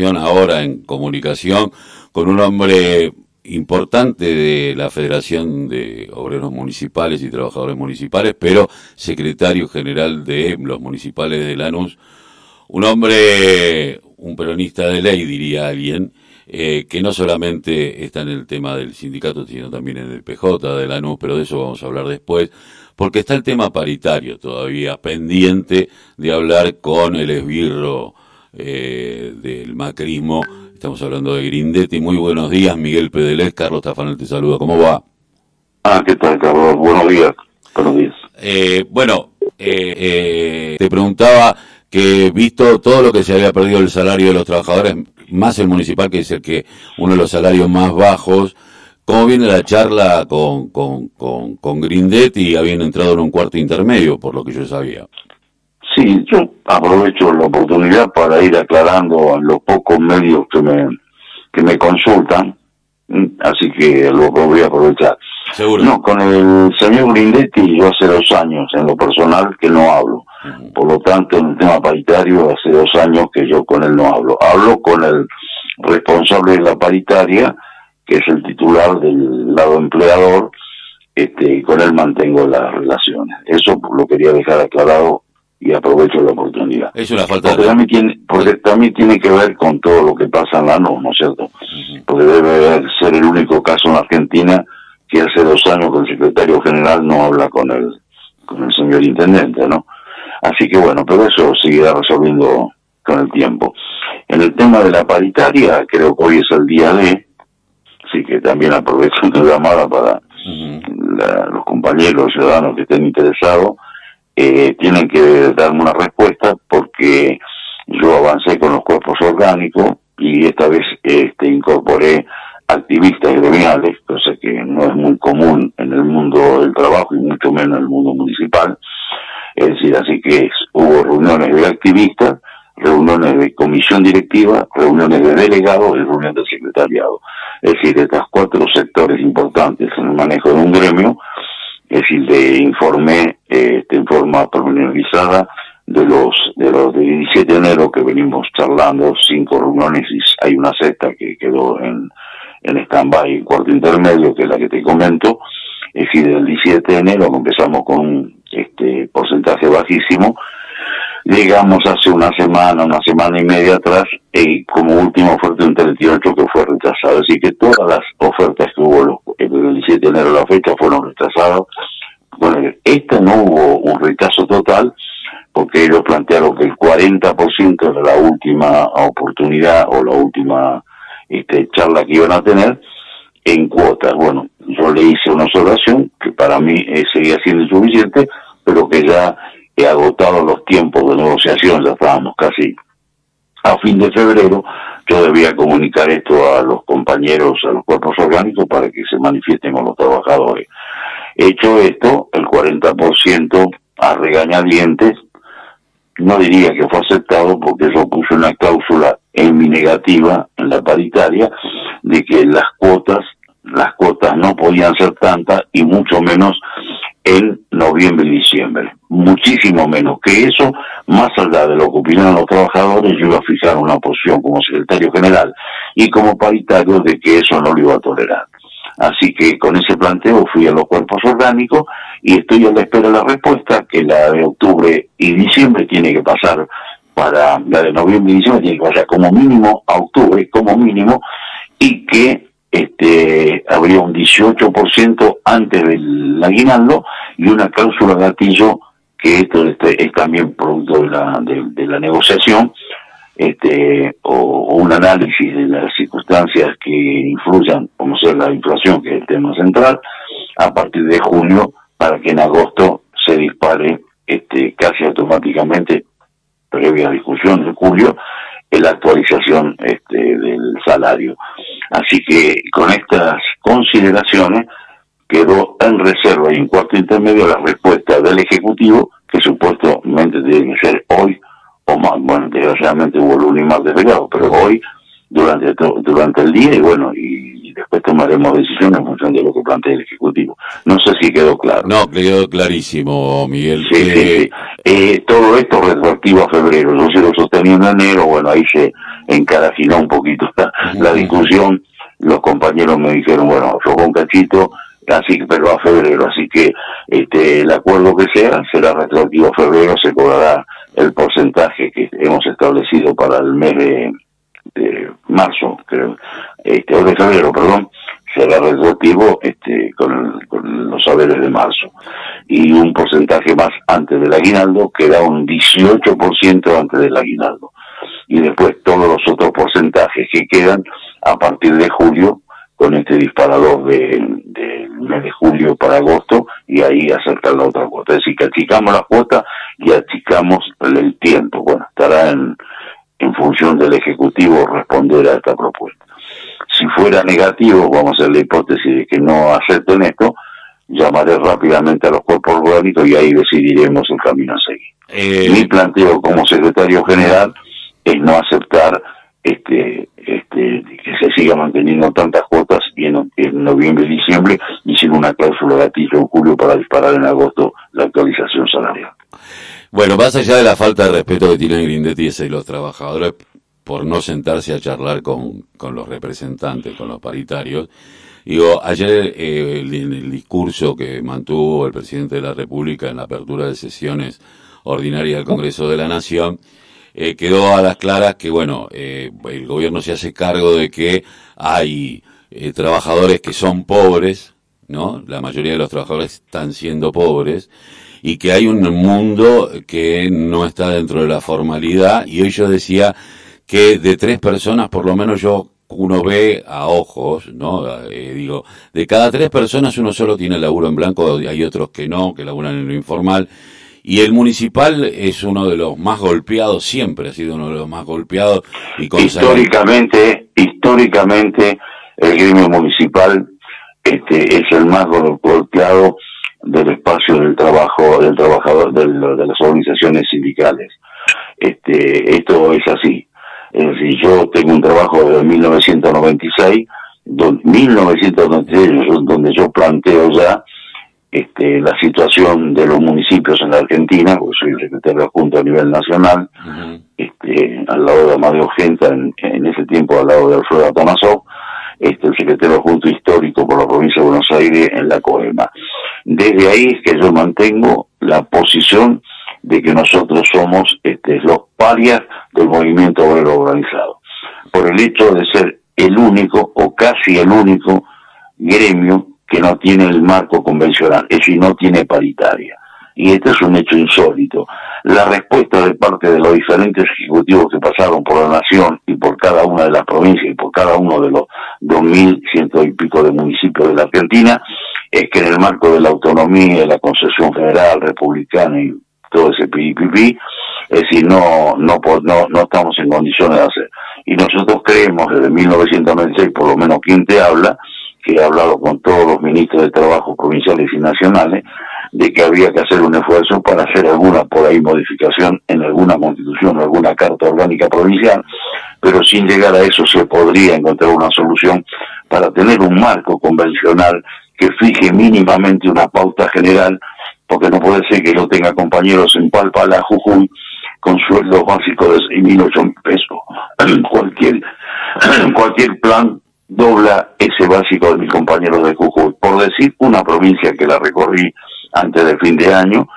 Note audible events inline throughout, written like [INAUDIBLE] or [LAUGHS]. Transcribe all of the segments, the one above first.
ahora en comunicación con un hombre importante de la Federación de Obreros Municipales y Trabajadores Municipales, pero secretario general de los municipales de Lanús, un hombre, un peronista de ley, diría alguien, eh, que no solamente está en el tema del sindicato, sino también en el PJ de Lanús, pero de eso vamos a hablar después, porque está el tema paritario todavía pendiente de hablar con el esbirro eh, del macrismo. Estamos hablando de Grindetti. Muy buenos días, Miguel Pedelés. Carlos Tafanel te saluda. ¿Cómo va? Ah, ¿qué tal, Carlos? Buenos días. Buenos días. Eh, bueno, eh, te preguntaba que visto todo lo que se había perdido el salario de los trabajadores, más el municipal, que es el que uno de los salarios más bajos, ¿cómo viene la charla con, con, con, con Grindetti? Habían entrado en un cuarto intermedio, por lo que yo sabía. Sí, yo aprovecho la oportunidad para ir aclarando a los pocos medios que me, que me consultan, así que lo voy a aprovechar. Seguro. No, con el señor Grindetti yo hace dos años en lo personal que no hablo. Por lo tanto, en el tema paritario hace dos años que yo con él no hablo. Hablo con el responsable de la paritaria, que es el titular del lado empleador, este, y con él mantengo las relaciones. Eso lo quería dejar aclarado y aprovecho la oportunidad. Es una falta porque de... También tiene, porque también tiene que ver con todo lo que pasa en la NU, ¿no es cierto? Porque debe ser el único caso en Argentina que hace dos años que el secretario general no habla con el, con el señor intendente, ¿no? Así que bueno, pero eso seguirá resolviendo con el tiempo. En el tema de la paritaria, creo que hoy es el día de, así que también aprovecho [LAUGHS] una llamada para la, los compañeros ciudadanos que estén interesados, eh, tienen que darme una respuesta porque yo avancé con los cuerpos orgánicos y esta vez este, incorporé activistas gremiales, cosa que no es muy común en el mundo del trabajo y mucho menos en el mundo municipal. Es decir, así que hubo reuniones de activistas, reuniones de comisión directiva, reuniones de delegados y reuniones de secretariado. Es decir, estas cuatro sectores importantes en el manejo de un gremio es decir, le informé eh, en forma pormenorizada de los de los del 17 de enero que venimos charlando, cinco reuniones y hay una sexta que quedó en, en stand-by, cuarto intermedio, que es la que te comento, es decir, del 17 de enero empezamos con un este, porcentaje bajísimo, llegamos hace una semana, una semana y media atrás, y como última oferta un 38 que fue rechazado. Así que todas las ofertas que hubo el 17 de enero a la fecha fueron rechazadas. Bueno, esta no hubo un rechazo total, porque ellos plantearon que el 40% de la última oportunidad o la última este, charla que iban a tener en cuotas. Bueno, yo le hice una observación que para mí eh, seguía siendo insuficiente, pero que ya he agotado los tiempos de negociación, ya estábamos casi a fin de febrero, yo debía comunicar esto a los compañeros, a los cuerpos orgánicos para que se manifiesten con los trabajadores. Hecho esto, el 40% a regañadientes, no diría que fue aceptado porque yo puse una cláusula en mi negativa, en la paritaria, de que las cuotas, las cuotas no podían ser tantas y mucho menos en noviembre y diciembre. Muchísimo menos que eso, más allá de lo que opinaron los trabajadores, yo iba a fijar una posición como secretario general y como paritario de que eso no lo iba a tolerar. Así que con ese planteo fui a los cuerpos orgánicos y estoy a la espera de la respuesta, que la de octubre y diciembre tiene que pasar para la de noviembre y diciembre, tiene que pasar como mínimo a octubre, como mínimo, y que este, habría un 18% antes del aguinaldo y una cláusula gatillo que esto este, es también producto de la, de, la negociación este, o, un análisis de las circunstancias que influyan, como sea la inflación, que es el tema central, a partir de junio, para que en agosto se dispare este, casi automáticamente, previa discusión de julio, la actualización este, del salario. Así que con estas consideraciones quedó en reserva y en cuarto intermedio la respuesta del Ejecutivo, que supuestamente tiene que ser hoy o más. Bueno, desgraciadamente hubo lunes y martes pero hoy durante durante el día y bueno, y después tomaremos decisiones en función de lo que plantea el Ejecutivo. No sé si quedó claro. No, quedó clarísimo, Miguel. Sí, sí, sí. Eh, todo esto retroactivo a febrero. Yo si lo sostenía en enero, bueno, ahí se encarajinó un poquito [LAUGHS] la, discusión. Los compañeros me dijeron, bueno, yo con cachito, así pero a febrero, así que este el acuerdo que sea será retroactivo a febrero, se cobrará el porcentaje que hemos establecido para el mes de, marzo, creo, este, o de febrero, perdón, será retroactivo este, con, con, los saberes de marzo. Y un porcentaje más antes del aguinaldo, que da un 18% antes del aguinaldo. Y después todos los otros porcentajes que quedan a partir de julio, con este disparador del de mes de julio para agosto, y ahí acercar la otra cuota. Es decir, que achicamos la cuota y achicamos el tiempo. Bueno, estará en, en función del Ejecutivo responder a esta propuesta. Si fuera negativo, vamos a hacer la hipótesis de que no acepten esto, llamaré rápidamente a los cuerpos orgánicos y ahí decidiremos el camino a seguir. Eh, Mi planteo como secretario general es no aceptar este, este, que se siga manteniendo tantas noviembre y sin una cláusula gatillo en julio para disparar en agosto la actualización salarial. Bueno, más allá de la falta de respeto que tienen Grindetti y los trabajadores por no sentarse a charlar con, con los representantes, con los paritarios, Digo, ayer eh, el discurso que mantuvo el presidente de la República en la apertura de sesiones ordinarias del Congreso de la Nación, eh, quedó a las claras que, bueno, eh, el gobierno se hace cargo de que hay trabajadores que son pobres, ¿no? La mayoría de los trabajadores están siendo pobres y que hay un mundo que no está dentro de la formalidad y hoy yo decía que de tres personas, por lo menos yo uno ve a ojos, ¿no? Eh, digo, de cada tres personas uno solo tiene laburo en blanco, hay otros que no, que laburan en lo informal. Y el municipal es uno de los más golpeados, siempre ha sido uno de los más golpeados. Y históricamente, históricamente, el gremio municipal este, es el más golpeado del espacio del trabajo, del trabajador, de las organizaciones sindicales. Este, esto es así. Es decir, yo tengo un trabajo de 1996, 1996 donde yo planteo ya este, la situación de los municipios en la Argentina, porque soy secretario adjunto a nivel nacional, este, al lado de Amadeo Genta, en, ese tiempo al lado de Alfredo Atanasov, este, el secretario adjunto histórico por la provincia de Buenos Aires en la COEMA. Desde ahí es que yo mantengo la posición de que nosotros somos este, los parias del movimiento obrero organizado, por el hecho de ser el único o casi el único gremio que no tiene el marco convencional, es decir, no tiene paritaria. Y este es un hecho insólito. La respuesta de parte de los diferentes ejecutivos que pasaron por la nación y por cada una de las provincias y por cada uno de los dos mil ciento y pico de municipios de la Argentina es que en el marco de la autonomía, la concesión federal, republicana y todo ese pipi, es decir, no, no, no, no estamos en condiciones de hacer. Y nosotros creemos desde 1996, por lo menos quien te habla, que he hablado con todos los ministros de Trabajo provinciales y nacionales, de que había que hacer un esfuerzo para hacer alguna por ahí modificación en alguna constitución o alguna carta orgánica provincial, pero sin llegar a eso se podría encontrar una solución para tener un marco convencional que fije mínimamente una pauta general porque no puede ser que yo tenga compañeros en Palpala, Jujuy, con sueldos básicos de 6.000, mil, mil pesos. [CLEARS THROAT] cualquier, [CLEARS THROAT] cualquier plan dobla ese básico de mis compañeros de Jujuy. Por decir una provincia que la recorrí antes del fin de año,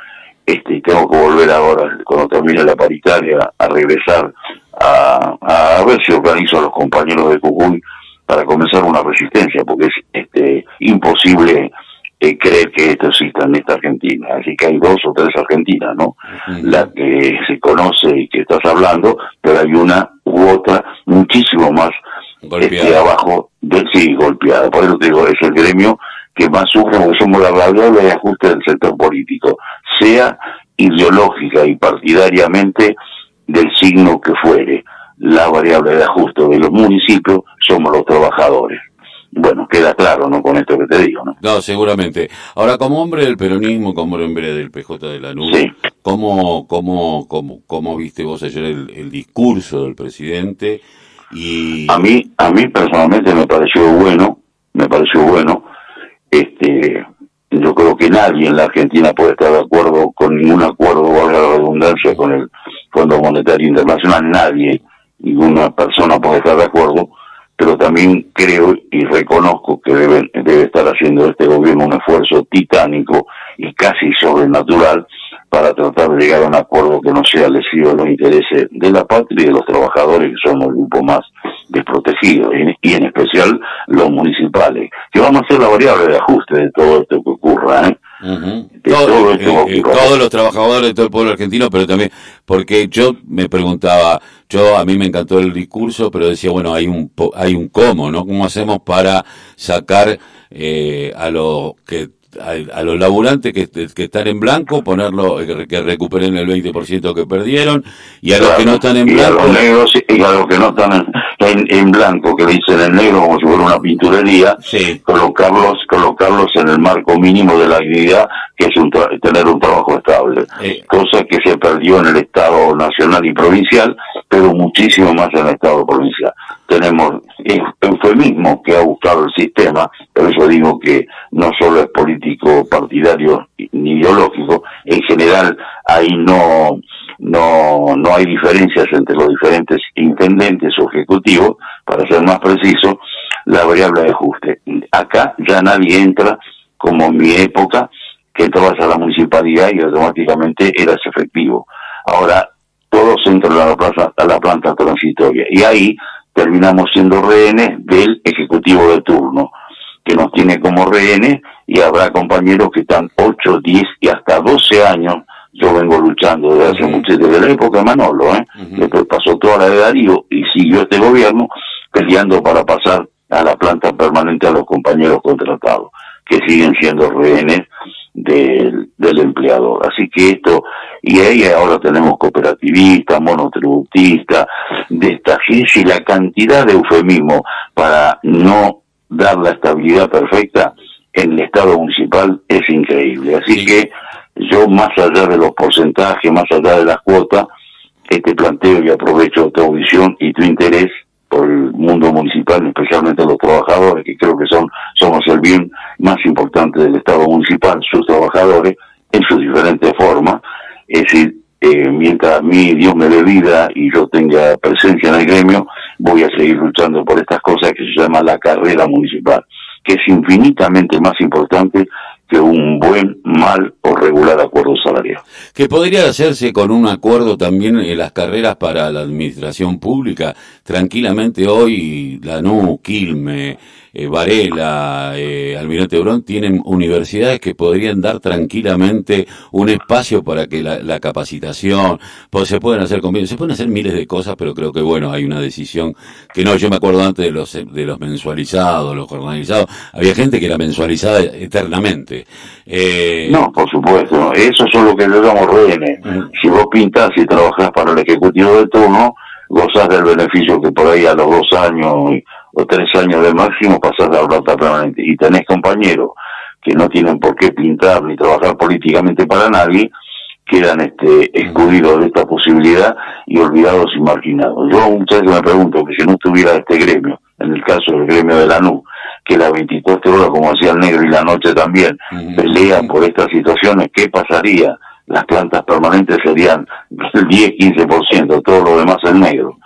este, tengo que volver ahora, cuando termine la paritaria, a regresar a, a, ver si organizo a los compañeros de Jujuy para comenzar una resistencia, porque es este, imposible eh, creer que esto exista en esta Argentina. Así que hay dos o tres Argentinas, ¿no? La que se conoce y que estás hablando, pero hay una u otra muchísimo más este, abajo, de, sí, golpeada. Por eso te digo, es el gremio que más sufre porque somos la variable de ajuste del sector político, sea ideológica y partidariamente del signo que fuere. La variable de ajuste de los municipios somos los trabajadores bueno, queda claro, ¿no? Con esto que te digo, ¿no? No, seguramente. Ahora, como hombre del peronismo, como hombre del PJ de la nube, ¿cómo, cómo, cómo, cómo viste vos ayer el, discurso del presidente? Y... A mí, a mí personalmente me pareció bueno, me pareció bueno, nadie en la Argentina puede estar de acuerdo con ningún acuerdo, valga la redundancia, con el Fondo Monetario Internacional, nadie, ninguna persona puede estar de acuerdo, pero también creo y reconozco que debe, debe estar haciendo este gobierno un esfuerzo titánico y casi sobrenatural para tratar de llegar a un acuerdo que no sea lesivo de los intereses de la patria y de los trabajadores que son el grupo más desprotegidos y en especial los municipales, que vamos a ser la variable de ajuste de todo esto que ocurra. ¿eh? Todo, eh, eh, todos los trabajadores de todo el pueblo argentino, pero también porque yo me preguntaba, yo a mí me encantó el discurso, pero decía, bueno, hay un hay un cómo, ¿no? ¿Cómo hacemos para sacar eh, a los que a, los laburantes que, que, están en blanco, ponerlo, que, recuperen el 20% que perdieron, y a los que no están en blanco. Y a los negros y a los que no están en, en, blanco, que dicen en negro como si fuera una pinturería, colocarlos, colocarlos en el marco mínimo de la dignidad, que es un tener un trabajo estable. Eh. Cosa que se perdió en el Estado nacional y provincial, pero muchísimo más en el Estado provincial. Tenemos eufemismo que ha buscado el sistema, por eso digo que no solo es político partidario ni ideológico, en general ahí no, no, no hay diferencias entre los diferentes intendentes o ejecutivos, para ser más preciso, la variable de ajuste. Acá ya nadie entra, como en mi época, que entrabas a la municipalidad y automáticamente eras efectivo. Ahora todos entran a la, plaza, a la planta transitoria y ahí terminamos siendo rehenes del ejecutivo de turno, que nos tiene como rehenes y habrá compañeros que están 8, 10 y hasta 12 años. Yo vengo luchando desde hace mucho, desde la época de Manolo, ¿eh? después pasó toda la de Darío y siguió este gobierno peleando para pasar a la planta permanente a los compañeros contratados, que siguen siendo rehenes del, del empleador. Así que esto, y ahí ahora tenemos cooperativistas, monotributistas, de esta y la cantidad de eufemismo para no dar la estabilidad perfecta en el Estado municipal es increíble. Así que yo, más allá de los porcentajes, más allá de las cuotas, este planteo y aprovecho tu audición y tu interés por el mundo municipal, especialmente los trabajadores, que creo que son somos el bien más importante del Estado municipal, sus trabajadores, en sus diferentes formas. Es decir, eh, mientras a mí Dios me dé vida y yo tenga presencia en el gremio, voy a seguir luchando por estas cosas que se llama la carrera municipal, que es infinitamente más importante que un buen, mal o regular acuerdo salarial. Que podría hacerse con un acuerdo también en las carreras para la administración pública. Tranquilamente hoy Lanú, Quilme, eh, Varela, eh, Almirante Brón tienen universidades que podrían dar tranquilamente un espacio para que la, capacitación, pues se pueden hacer convenios, se pueden hacer miles de cosas, pero creo que bueno, hay una decisión que no, yo me acuerdo antes de los, de los mensualizados, los jornalizados, había gente que era mensualizada eternamente. Eh, no, por supuesto, eso es lo que le damos rehenes. Si vos pintas y trabajás para el ejecutivo de turno, gozás del beneficio que por ahí a los dos años o tres años de máximo pasás la plata permanente y tenés compañeros que no tienen por qué pintar ni trabajar políticamente para nadie, quedan este, excluidos de esta posibilidad y olvidados y marginados. Yo muchas veces me pregunto que si no estuviera este gremio, en el caso del gremio de la NU, que las 24 horas, como hacía el negro y la noche también, pelean por estas situaciones, ¿qué pasaría? Las plantas permanentes serían el 10-15%, todo lo demás es negro.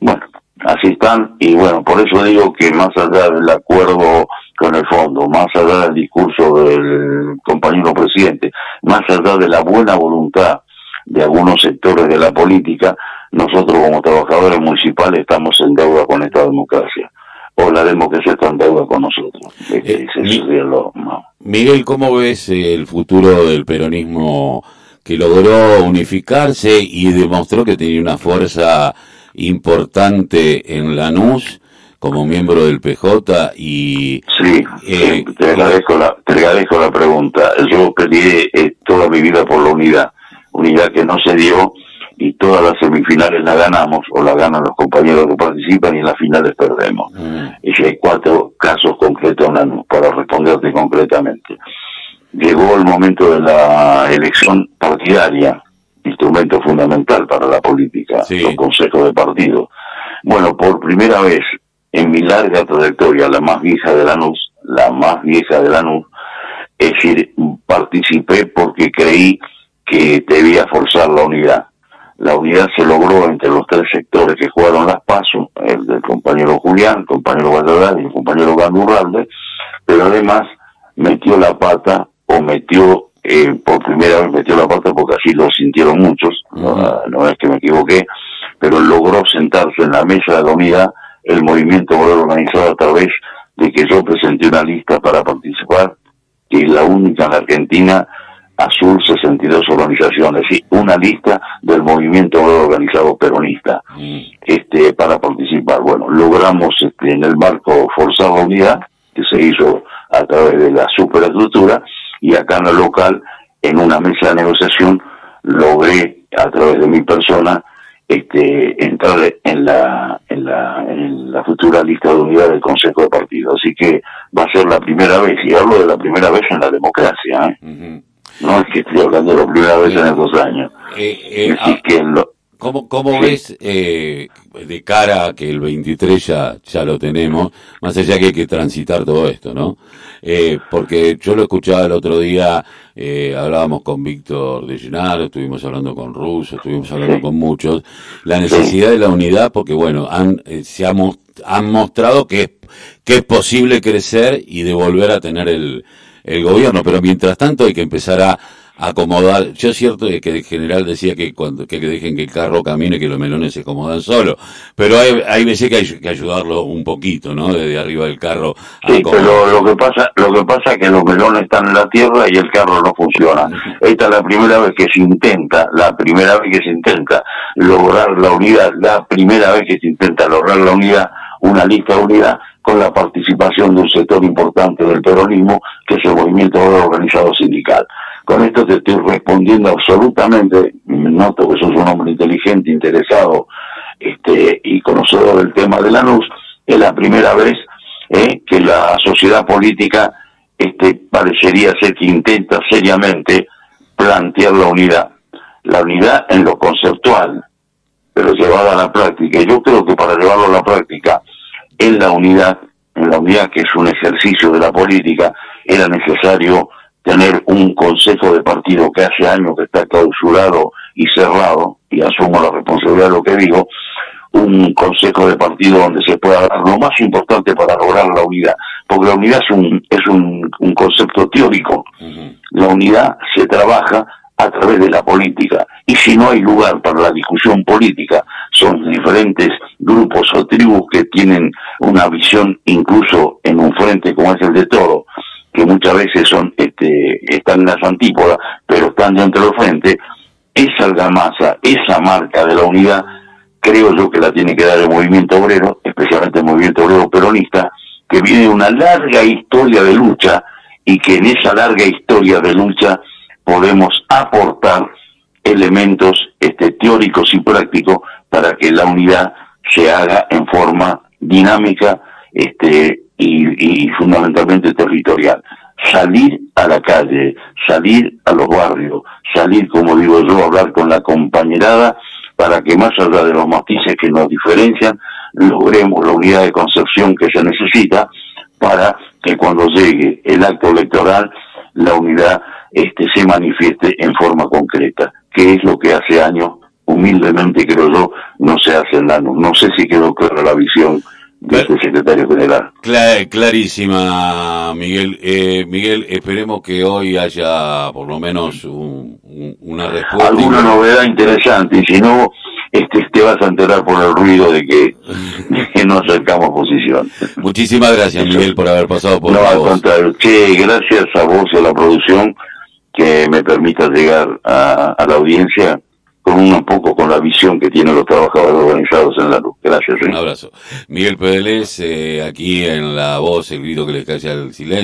Bueno, así están y bueno, por eso digo que más allá del acuerdo con el fondo, más allá del discurso del compañero presidente, más allá de la buena voluntad de algunos sectores de la política, nosotros como trabajadores municipales estamos en deuda con esta democracia. O la democracia está en deuda con nosotros. Eh, Miguel, ¿cómo ves el futuro del peronismo que logró unificarse y demostró que tenía una fuerza importante en Lanús como miembro del PJ y... Sí, eh, te, agradezco la, te agradezco la pregunta. Yo pedí eh, toda mi vida por la unidad, unidad que no se dio y todas las semifinales la ganamos o la ganan los compañeros que participan y en las finales perdemos. Mm. Y hay cuatro casos concretos para responderte concretamente. Llegó el momento de la elección partidaria instrumento fundamental para la política, los consejos de partido. Bueno, por primera vez en mi larga trayectoria, la más vieja de la NUS, la más vieja de la NUS, es decir, participé porque creí que debía forzar la unidad. la unidad se logró entre los tres sectores que jugaron las pasos, el del compañero Julián, el compañero Valladolid y el compañero Gandurralde, pero además metió la pata o metió, eh, por primera vez metió la pata porque así lo sintieron muchos, no, es que me equivoqué, pero logró sentarse en la mesa de unidad el movimiento organizado a través de que yo presenté una lista para participar, que es la única en la Argentina, Azul 62 organizaciones, y una lista del movimiento organizado peronista mm. este para participar. Bueno, logramos este, en el marco forzar la unidad, que se hizo a través de la superestructura, y acá en el local, en una mesa de negociación, logré a través de mi persona este, entrar en la, en la, en la futura lista de unidad del Consejo de Partido. Así que va a ser la primera vez, y hablo de la primera vez en la democracia, ¿eh? no es que estoy hablando de la primera vez en estos años. Eh, eh, ah, que ¿Cómo, cómo ves eh, de cara a que el 23 ya, ya lo tenemos, más allá que hay que transitar todo esto, ¿no? Eh, porque yo lo escuchaba el otro día, eh, hablábamos con Víctor de Llenaro, estuvimos hablando con Russo, estuvimos hablando con muchos, la necesidad de la unidad, porque bueno, han, eh, se ha, han mostrado que es, que es posible crecer y de volver a tener el, el gobierno, pero mientras tanto hay que empezar a acomodar. Yo es cierto que el general decía que cuando que, dejen que el carro camine, que los melones se acomodan solo, pero hay, hay veces que hay que ayudarlo un poquito, ¿no? Desde arriba del carro. Sí, pero lo que pasa, lo que pasa es que los melones están en la tierra y el carro no funciona. Esta es la primera vez que se intenta, la primera vez que se intenta lograr la unidad, la primera vez que se intenta lograr la unidad, una lista de unidad con la participación de un sector importante del peronismo, que es el movimiento organizado sindical. Con esto te estoy respondiendo absolutamente, noto que sos un hombre inteligente, interesado este, y conocedor del tema de la luz, es la primera vez eh, que la sociedad política este, parecería ser que intenta seriamente plantear la unidad. La unidad en lo conceptual, pero llevada a la práctica. Yo creo que para llevarlo a la práctica en la unidad, en la unidad que es un ejercicio de la política, era necesario tener un consejo de partido que hace años que está clausurado y cerrado, y asumo la responsabilidad de lo que digo, un consejo de partido donde se pueda dar lo más importante para lograr la unidad, porque la unidad es un, es un, concepto teórico. La unidad se trabaja a través de la política, y si no hay lugar para la discusión política, son diferentes grupos o tribus que tienen una visión incluso en un frente como es el de todo, que muchas veces son este, están en las antípodas, pero están dentro del frente, esa argamasa, esa marca de la unidad, creo yo que la tiene que dar el movimiento obrero, especialmente el movimiento obrero peronista, que viene de una larga historia de lucha y que en esa larga historia de lucha podemos aportar elementos este, teóricos y prácticos para que la unidad se haga en forma dinámica este, y, fundamentalmente territorial. Salir a la calle, salir a los barrios, salir, como digo yo, a hablar con la compañerada para que más allá de los matices que nos diferencian, logremos la unidad de concepción que se necesita para que cuando llegue el acto electoral la unidad este, se manifieste en forma concreta, que es lo que hace años, humildemente creo yo, no se hace en la No sé si quedó clara la visión del secretario general. clarísima, Miguel. Eh, Miguel, esperemos que hoy haya por lo menos una respuesta. Alguna novedad interesante, y si no, este, te vas a enterar por el ruido de que, [LAUGHS] no acercamos posición. Muchísimas gracias, Miguel, por haber pasado por No, al contrario. Che, gracias a vos y a la producción que me permita llegar a la audiencia con un poco con la visión que tienen los trabajadores organizados en la luz. Gracias. Un abrazo. Miguel Pedelés, eh, aquí en La Voz, el grito que le cae al silencio.